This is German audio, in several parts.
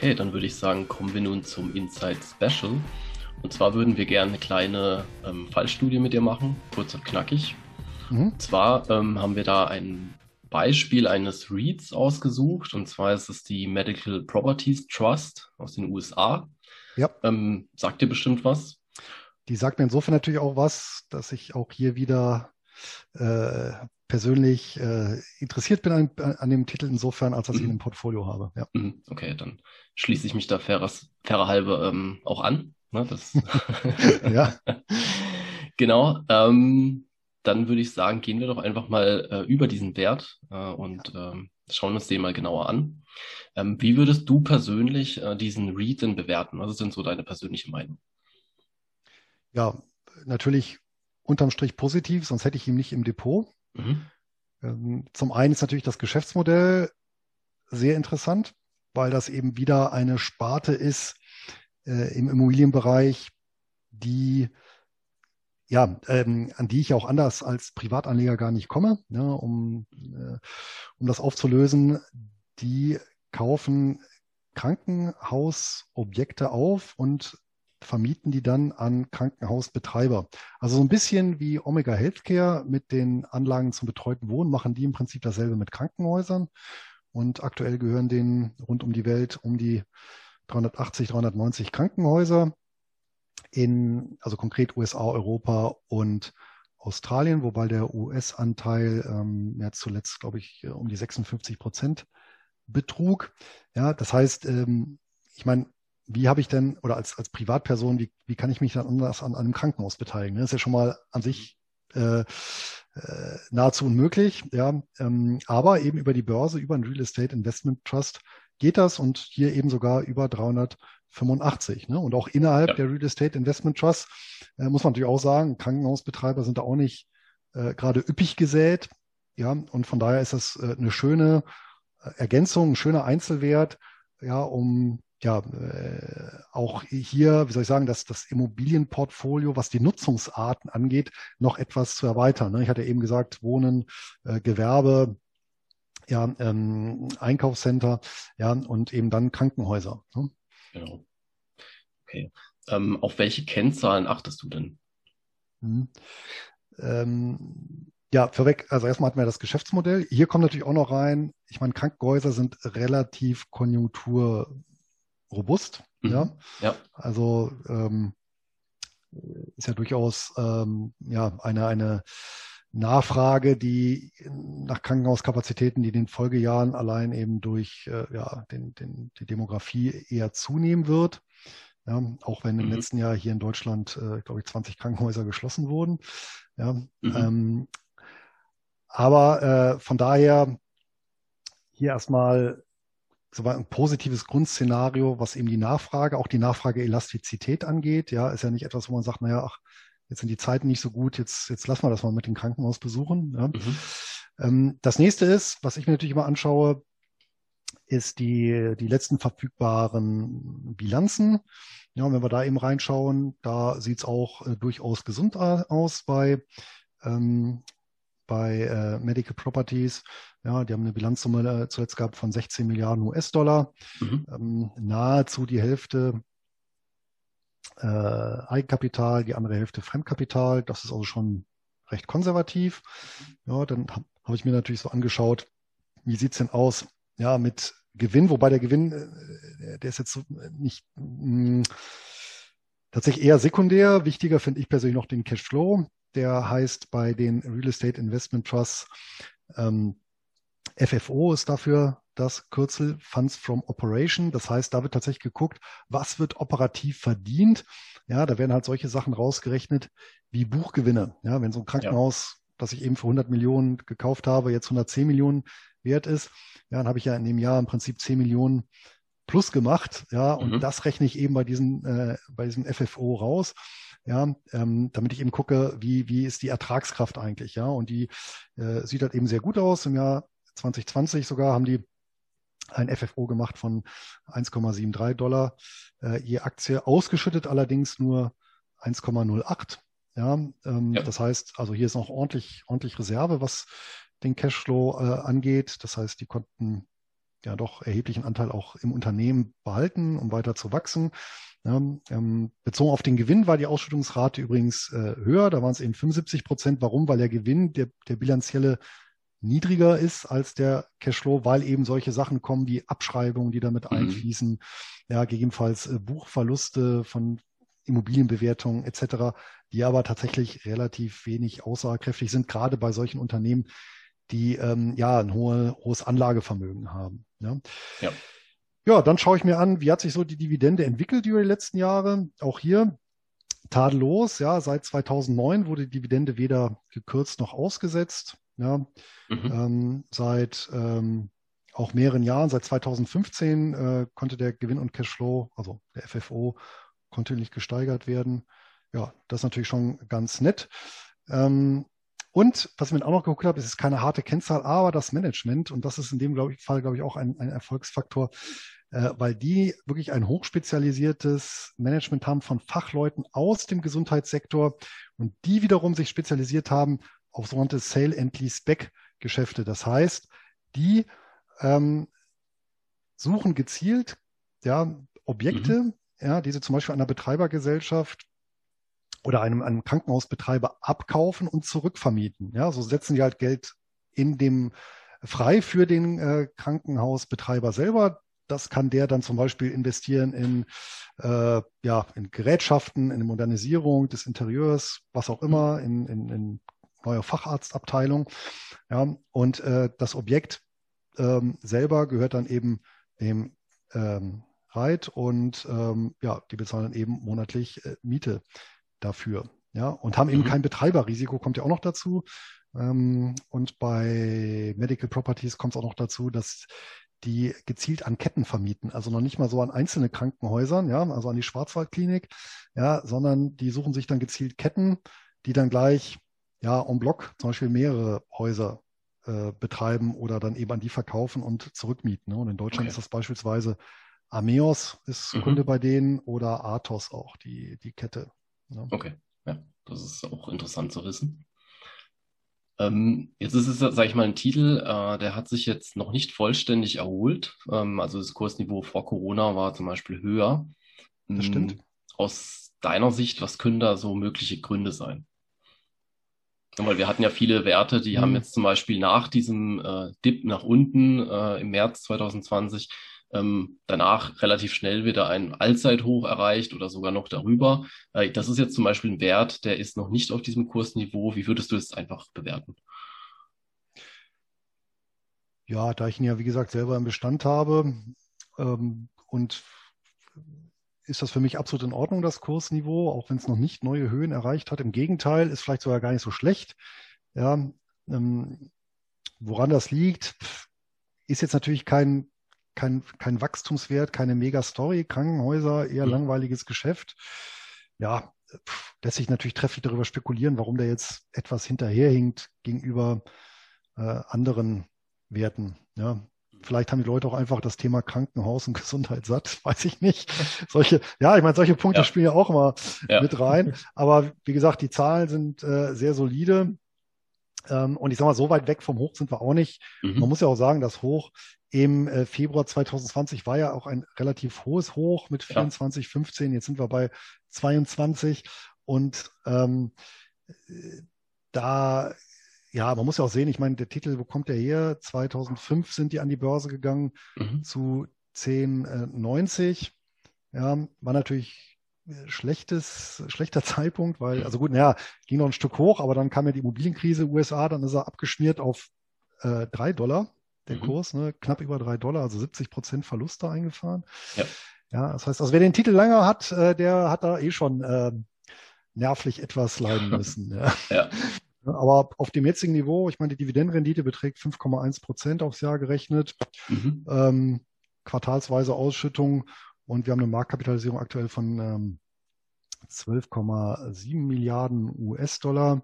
Okay, dann würde ich sagen, kommen wir nun zum Insight Special. Und zwar würden wir gerne eine kleine ähm, Fallstudie mit dir machen, kurz und knackig. Mhm. Und zwar ähm, haben wir da ein Beispiel eines REITs ausgesucht. Und zwar ist es die Medical Properties Trust aus den USA. Ja. Ähm, sagt dir bestimmt was? Die sagt mir insofern natürlich auch was, dass ich auch hier wieder äh, persönlich äh, interessiert bin an, an, dem Titel insofern, als dass ich ihn im Portfolio habe. Ja. Mhm. Okay, dann schließe ich mich da fairer, fairer halbe ähm, auch an. Ne, ja. genau. Ähm, dann würde ich sagen, gehen wir doch einfach mal äh, über diesen Wert äh, und ähm, schauen uns den mal genauer an. Ähm, wie würdest du persönlich äh, diesen Read denn bewerten? Was ist denn so deine persönliche Meinung? Ja, natürlich unterm Strich positiv, sonst hätte ich ihn nicht im Depot. Mhm. Ähm, zum einen ist natürlich das Geschäftsmodell sehr interessant, weil das eben wieder eine Sparte ist äh, im Immobilienbereich, die ja, ähm, an die ich auch anders als Privatanleger gar nicht komme, ja, ne, um, äh, um das aufzulösen. Die kaufen Krankenhausobjekte auf und vermieten die dann an Krankenhausbetreiber. Also so ein bisschen wie Omega Healthcare mit den Anlagen zum betreuten Wohnen machen die im Prinzip dasselbe mit Krankenhäusern. Und aktuell gehören denen rund um die Welt um die 380, 390 Krankenhäuser in, also konkret USA, Europa und Australien, wobei der US-Anteil ähm, ja zuletzt, glaube ich, um die 56 Prozent betrug. Ja, das heißt, ähm, ich meine, wie habe ich denn, oder als, als Privatperson, wie, wie kann ich mich dann anders an, an einem Krankenhaus beteiligen? Das ist ja schon mal an sich äh, äh, nahezu unmöglich. Ja, ähm, aber eben über die Börse, über ein Real Estate Investment Trust geht das und hier eben sogar über 385. Ne? Und auch innerhalb ja. der Real Estate Investment Trust äh, muss man natürlich auch sagen, Krankenhausbetreiber sind da auch nicht äh, gerade üppig gesät. Ja, und von daher ist das äh, eine schöne äh, Ergänzung, ein schöner Einzelwert, ja, um ja, äh, auch hier, wie soll ich sagen, dass das Immobilienportfolio, was die Nutzungsarten angeht, noch etwas zu erweitern. Ne? Ich hatte eben gesagt, Wohnen, äh, Gewerbe, ja, ähm, Einkaufscenter, ja, und eben dann Krankenhäuser. Ne? Genau. Okay. Ähm, auf welche Kennzahlen achtest du denn? Hm. Ähm, ja, vorweg, also erstmal hatten wir das Geschäftsmodell. Hier kommt natürlich auch noch rein, ich meine, Krankenhäuser sind relativ konjunktur robust. Mhm. Ja? ja. Also ähm, ist ja durchaus ähm, ja eine eine Nachfrage, die nach Krankenhauskapazitäten, die in den Folgejahren allein eben durch äh, ja, den, den, die Demografie eher zunehmen wird. Ja, auch wenn im mhm. letzten Jahr hier in Deutschland, äh, glaube ich, 20 Krankenhäuser geschlossen wurden. Ja, mhm. ähm, aber äh, von daher hier erstmal so ein positives Grundszenario, was eben die Nachfrage, auch die Nachfrageelastizität angeht. Ja, ist ja nicht etwas, wo man sagt, naja, ach, jetzt sind die Zeiten nicht so gut, jetzt, jetzt lassen wir das mal mit den Krankenhausbesuchen. Ja. Mhm. Ähm, das nächste ist, was ich mir natürlich immer anschaue, ist die, die letzten verfügbaren Bilanzen. Ja, wenn wir da eben reinschauen, da sieht's auch äh, durchaus gesund aus bei, ähm, bei äh, Medical Properties. Ja, die haben eine Bilanzsumme äh, zuletzt gehabt von 16 Milliarden US-Dollar. Mhm. Ähm, nahezu die Hälfte äh, Eigenkapital, die andere Hälfte Fremdkapital. Das ist also schon recht konservativ. Ja, dann habe hab ich mir natürlich so angeschaut, wie sieht's denn aus? Ja, mit Gewinn, wobei der Gewinn, äh, der ist jetzt so nicht mh, mm, tatsächlich eher sekundär. Wichtiger finde ich persönlich noch den Cashflow. Der heißt bei den Real Estate Investment Trusts ähm, FFO ist dafür das Kürzel Funds from Operation. Das heißt, da wird tatsächlich geguckt, was wird operativ verdient. Ja, da werden halt solche Sachen rausgerechnet wie Buchgewinne. Ja, wenn so ein Krankenhaus, ja. das ich eben für 100 Millionen gekauft habe, jetzt 110 Millionen wert ist, ja, dann habe ich ja in dem Jahr im Prinzip 10 Millionen plus gemacht. Ja, und mhm. das rechne ich eben bei diesem, äh, bei diesem FFO raus ja, ähm, damit ich eben gucke, wie, wie ist die Ertragskraft eigentlich, ja, und die äh, sieht halt eben sehr gut aus. Im Jahr 2020 sogar haben die ein FFO gemacht von 1,73 Dollar äh, je Aktie, ausgeschüttet allerdings nur 1,08. Ja, ähm, ja, das heißt, also hier ist noch ordentlich, ordentlich Reserve, was den Cashflow äh, angeht. Das heißt, die konnten ja doch erheblichen Anteil auch im Unternehmen behalten, um weiter zu wachsen. Ähm, bezogen auf den Gewinn war die Ausschüttungsrate übrigens äh, höher, da waren es eben 75 Prozent. Warum? Weil der Gewinn, der, der bilanzielle niedriger ist als der Cashflow, weil eben solche Sachen kommen wie Abschreibungen, die damit mhm. einfließen, ja, gegebenenfalls äh, Buchverluste von Immobilienbewertungen etc., die aber tatsächlich relativ wenig aussagekräftig sind, gerade bei solchen Unternehmen, die ähm, ja ein hohe, hohes Anlagevermögen haben. Ja. ja. Ja, dann schaue ich mir an, wie hat sich so die Dividende entwickelt über die letzten Jahre. Auch hier tadellos, ja, seit 2009 wurde die Dividende weder gekürzt noch ausgesetzt. Ja, mhm. ähm, seit ähm, auch mehreren Jahren, seit 2015 äh, konnte der Gewinn und Cashflow, also der FFO, kontinuierlich gesteigert werden. Ja, das ist natürlich schon ganz nett. Ähm, und was ich mir auch noch geguckt habe, ist keine harte Kennzahl, aber das Management, und das ist in dem glaub ich, Fall, glaube ich, auch ein, ein Erfolgsfaktor, äh, weil die wirklich ein hochspezialisiertes Management haben von Fachleuten aus dem Gesundheitssektor und die wiederum sich spezialisiert haben auf sogenannte Sale and Lease Back Geschäfte. Das heißt, die ähm, suchen gezielt ja, Objekte, mhm. ja, die sie zum Beispiel einer Betreibergesellschaft oder einem, einem Krankenhausbetreiber abkaufen und zurückvermieten. Ja, so setzen die halt Geld in dem frei für den äh, Krankenhausbetreiber selber. Das kann der dann zum Beispiel investieren in, äh, ja, in Gerätschaften, in Modernisierung des Interieurs, was auch immer, in, in, in neue Facharztabteilung. Ja, und äh, das Objekt ähm, selber gehört dann eben dem ähm, Reit und ähm, ja, die bezahlen eben monatlich äh, Miete dafür. Ja, und haben eben mhm. kein Betreiberrisiko, kommt ja auch noch dazu. Ähm, und bei Medical Properties kommt es auch noch dazu, dass die gezielt an Ketten vermieten, also noch nicht mal so an einzelne Krankenhäusern, ja, also an die Schwarzwaldklinik, ja, sondern die suchen sich dann gezielt Ketten, die dann gleich ja en bloc zum Beispiel mehrere Häuser äh, betreiben oder dann eben an die verkaufen und zurückmieten. Ne? Und in Deutschland okay. ist das beispielsweise Ameos ist mhm. Kunde bei denen oder Athos auch, die, die Kette. Ne? Okay, ja, das ist auch interessant zu wissen. Ähm, jetzt ist es, sage ich mal, ein Titel, äh, der hat sich jetzt noch nicht vollständig erholt. Ähm, also das Kursniveau vor Corona war zum Beispiel höher. Das stimmt. Ähm, aus deiner Sicht, was können da so mögliche Gründe sein? Weil wir hatten ja viele Werte, die mhm. haben jetzt zum Beispiel nach diesem äh, Dip nach unten äh, im März 2020 ähm, danach relativ schnell wieder ein Allzeithoch erreicht oder sogar noch darüber. Äh, das ist jetzt zum Beispiel ein Wert, der ist noch nicht auf diesem Kursniveau. Wie würdest du es einfach bewerten? Ja, da ich ihn ja, wie gesagt, selber im Bestand habe ähm, und ist das für mich absolut in Ordnung, das Kursniveau, auch wenn es noch nicht neue Höhen erreicht hat. Im Gegenteil, ist vielleicht sogar gar nicht so schlecht. Ja, ähm, woran das liegt, ist jetzt natürlich kein, kein, kein Wachstumswert, keine Mega-Story, Krankenhäuser, eher mhm. langweiliges Geschäft. Ja, pff, lässt sich natürlich trefflich darüber spekulieren, warum der jetzt etwas hinterherhinkt gegenüber äh, anderen Werten. Ja, Vielleicht haben die Leute auch einfach das Thema Krankenhaus und Gesundheit satt, weiß ich nicht. Solche, ja, ich meine, solche Punkte ja. spielen ja auch immer ja. mit rein. Aber wie gesagt, die Zahlen sind äh, sehr solide. Ähm, und ich sag mal, so weit weg vom Hoch sind wir auch nicht. Mhm. Man muss ja auch sagen, das Hoch im äh, Februar 2020 war ja auch ein relativ hohes Hoch mit 24, ja. 15. Jetzt sind wir bei 22. Und ähm, da ja, man muss ja auch sehen, ich meine, der Titel, wo kommt der her? 2005 sind die an die Börse gegangen mhm. zu 10,90. Äh, ja, war natürlich schlechtes, schlechter Zeitpunkt, weil, also gut, naja, ging noch ein Stück hoch, aber dann kam ja die Immobilienkrise USA, dann ist er abgeschmiert auf äh, 3 Dollar, der mhm. Kurs, ne, knapp über 3 Dollar, also 70 Prozent Verluste eingefahren. Ja. ja, das heißt, also wer den Titel länger hat, äh, der hat da eh schon äh, nervlich etwas leiden müssen. ja. ja. Aber auf dem jetzigen Niveau, ich meine, die Dividendenrendite beträgt 5,1 Prozent aufs Jahr gerechnet, mhm. ähm, quartalsweise Ausschüttung und wir haben eine Marktkapitalisierung aktuell von ähm, 12,7 Milliarden US-Dollar.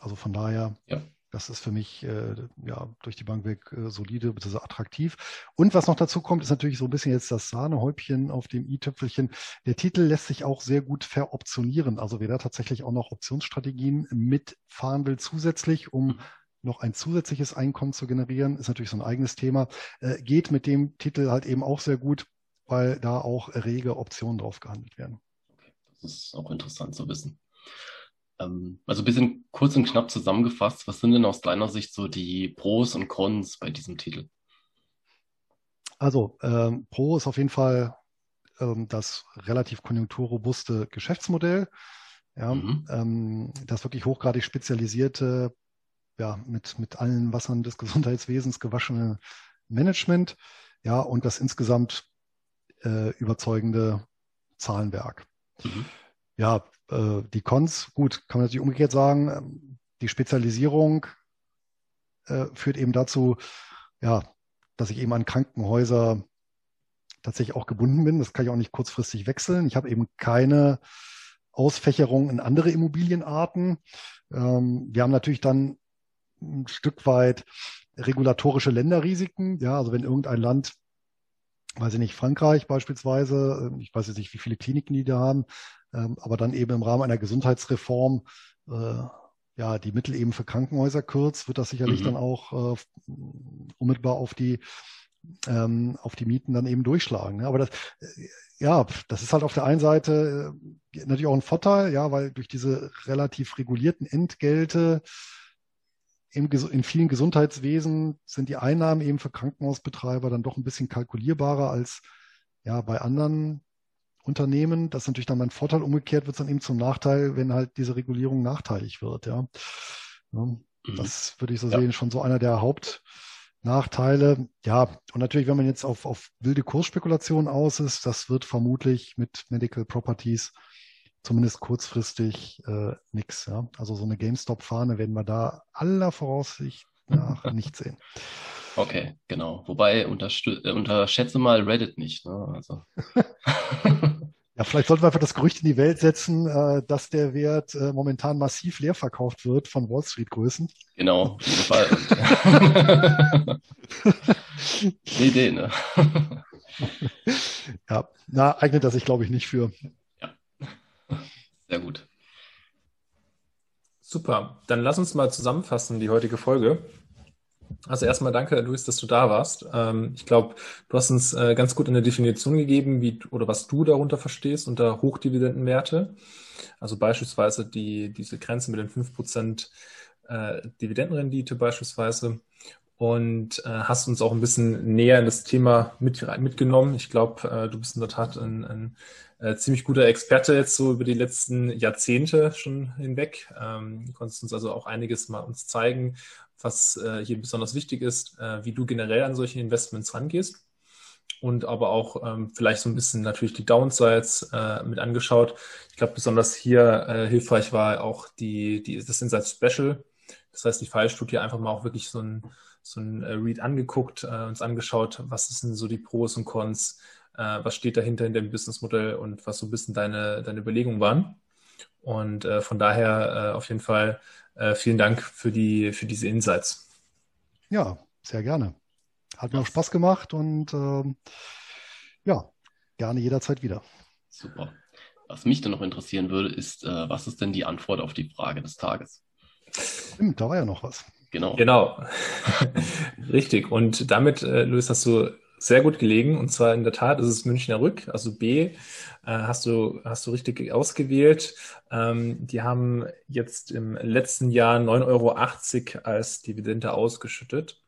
Also von daher ja. Das ist für mich äh, ja durch die Bank weg äh, solide bzw. attraktiv. Und was noch dazu kommt, ist natürlich so ein bisschen jetzt das Sahnehäubchen auf dem i-Töpfelchen. Der Titel lässt sich auch sehr gut veroptionieren. Also wer da tatsächlich auch noch Optionsstrategien mitfahren will zusätzlich, um noch ein zusätzliches Einkommen zu generieren, ist natürlich so ein eigenes Thema. Äh, geht mit dem Titel halt eben auch sehr gut, weil da auch rege Optionen drauf gehandelt werden. Okay, das ist auch interessant zu wissen. Ähm, also ein bisschen kurz und knapp zusammengefasst, was sind denn aus deiner Sicht so die Pros und Cons bei diesem Titel? Also ähm, Pro ist auf jeden Fall ähm, das relativ konjunkturrobuste Geschäftsmodell. Ja, mhm. ähm, das wirklich hochgradig spezialisierte, ja, mit, mit allen Wassern des Gesundheitswesens gewaschene Management, ja, und das insgesamt äh, überzeugende Zahlenwerk. Mhm. Ja, äh, die Cons, gut, kann man natürlich umgekehrt sagen, ähm, die Spezialisierung äh, führt eben dazu, ja, dass ich eben an Krankenhäuser tatsächlich auch gebunden bin. Das kann ich auch nicht kurzfristig wechseln. Ich habe eben keine Ausfächerung in andere Immobilienarten. Ähm, wir haben natürlich dann ein Stück weit regulatorische Länderrisiken. Ja, also wenn irgendein Land, weiß ich nicht, Frankreich beispielsweise, äh, ich weiß jetzt nicht, wie viele Kliniken die da haben, ähm, aber dann eben im Rahmen einer Gesundheitsreform äh, ja die Mittel eben für Krankenhäuser kürzt, wird das sicherlich mhm. dann auch äh, unmittelbar auf die ähm, auf die Mieten dann eben durchschlagen. Ne? Aber das, äh, ja, das ist halt auf der einen Seite äh, natürlich auch ein Vorteil, ja, weil durch diese relativ regulierten Entgelte im, in vielen Gesundheitswesen sind die Einnahmen eben für Krankenhausbetreiber dann doch ein bisschen kalkulierbarer als ja bei anderen Unternehmen. Das ist natürlich dann mein Vorteil. Umgekehrt wird es dann eben zum Nachteil, wenn halt diese Regulierung nachteilig wird. Ja, ja mhm. das würde ich so ja. sehen, schon so einer der Hauptnachteile. Ja, und natürlich, wenn man jetzt auf, auf wilde Kursspekulationen aus ist, das wird vermutlich mit Medical Properties zumindest kurzfristig äh, nichts. Ja? Also so eine GameStop-Fahne werden wir da aller Voraussicht nach nicht sehen. Okay, genau. Wobei äh, unterschätze mal Reddit nicht. Ne? Also. ja, vielleicht sollten wir einfach das Gerücht in die Welt setzen, äh, dass der Wert äh, momentan massiv leer verkauft wird von Wall Street Größen. Genau, auf jeden Fall. Eine Idee, ne? ja, na, eignet er sich, glaube ich, nicht für. Ja. Sehr gut. Super. Dann lass uns mal zusammenfassen, die heutige Folge. Also erstmal danke, Luis, dass du da warst. Ähm, ich glaube, du hast uns äh, ganz gut eine Definition gegeben, wie oder was du darunter verstehst unter Hochdividendenwerte. Also beispielsweise die, diese Grenze mit den 5% äh, Dividendenrendite beispielsweise. Und äh, hast uns auch ein bisschen näher in das Thema mit, mitgenommen. Ich glaube, äh, du bist in der Tat ein, ein äh, ziemlich guter Experte jetzt so über die letzten Jahrzehnte schon hinweg. Ähm, du konntest uns also auch einiges mal uns zeigen, was äh, hier besonders wichtig ist, äh, wie du generell an solche Investments rangehst. Und aber auch ähm, vielleicht so ein bisschen natürlich die Downsides äh, mit angeschaut. Ich glaube, besonders hier äh, hilfreich war auch die, die, das Insight Special. Das heißt, die Fallstudie einfach mal auch wirklich so ein, so ein äh, Read angeguckt, äh, uns angeschaut, was sind so die Pros und Cons, äh, was steht dahinter in dem Businessmodell und was so ein bisschen deine, deine Überlegungen waren. Und äh, von daher äh, auf jeden Fall äh, vielen Dank für, die, für diese Insights. Ja, sehr gerne. Hat mir auch Spaß gemacht und ähm, ja, gerne jederzeit wieder. Super. Was mich dann noch interessieren würde, ist, äh, was ist denn die Antwort auf die Frage des Tages? Stimmt, da war ja noch was. Genau. Genau. Richtig. Und damit, äh, Luis, hast du sehr gut gelegen. Und zwar in der Tat ist es Münchner Rück, also B, äh, hast du, hast du richtig ausgewählt. Ähm, die haben jetzt im letzten Jahr 9,80 Euro als Dividende ausgeschüttet.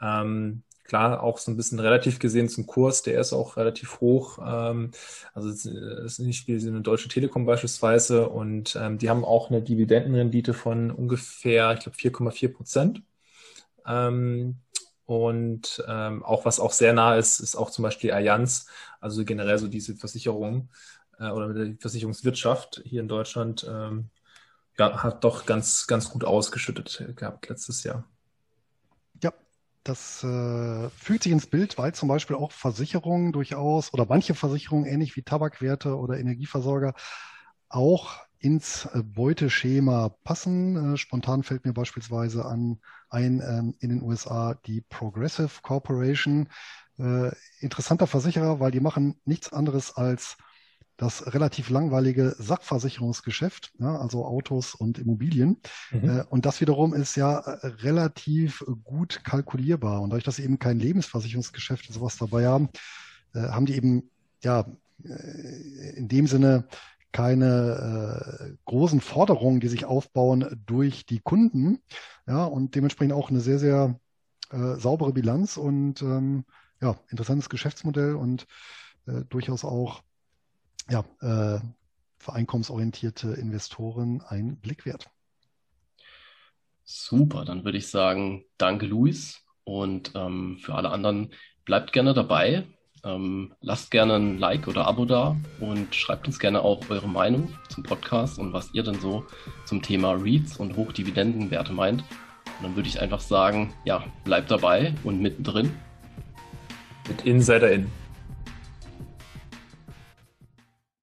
Ähm, klar, auch so ein bisschen relativ gesehen zum Kurs, der ist auch relativ hoch. Ähm, also es ist nicht wie eine Deutsche Telekom beispielsweise. Und ähm, die haben auch eine Dividendenrendite von ungefähr, ich glaube, 4,4 Prozent. Und ähm, auch was auch sehr nah ist, ist auch zum Beispiel Allianz, also generell so diese Versicherung äh, oder die Versicherungswirtschaft hier in Deutschland, ähm, ja, hat doch ganz, ganz gut ausgeschüttet gehabt letztes Jahr. Ja, das äh, fügt sich ins Bild, weil zum Beispiel auch Versicherungen durchaus oder manche Versicherungen ähnlich wie Tabakwerte oder Energieversorger auch ins Beuteschema passen. Äh, spontan fällt mir beispielsweise an ein ähm, in den USA die Progressive Corporation. Äh, interessanter Versicherer, weil die machen nichts anderes als das relativ langweilige Sachversicherungsgeschäft, ja, also Autos und Immobilien. Mhm. Äh, und das wiederum ist ja relativ gut kalkulierbar. Und dadurch, dass sie eben kein Lebensversicherungsgeschäft und sowas dabei haben, haben die eben ja in dem Sinne keine äh, großen Forderungen, die sich aufbauen durch die Kunden. Ja, und dementsprechend auch eine sehr, sehr äh, saubere Bilanz und ähm, ja, interessantes Geschäftsmodell und äh, durchaus auch ja, äh, für einkommensorientierte Investoren ein Blick wert. Super, dann würde ich sagen, danke Luis und ähm, für alle anderen bleibt gerne dabei. Ähm, lasst gerne ein Like oder Abo da und schreibt uns gerne auch eure Meinung zum Podcast und was ihr denn so zum Thema REITs und Hochdividendenwerte meint. Und dann würde ich einfach sagen, ja, bleibt dabei und mittendrin. Mit Insider in.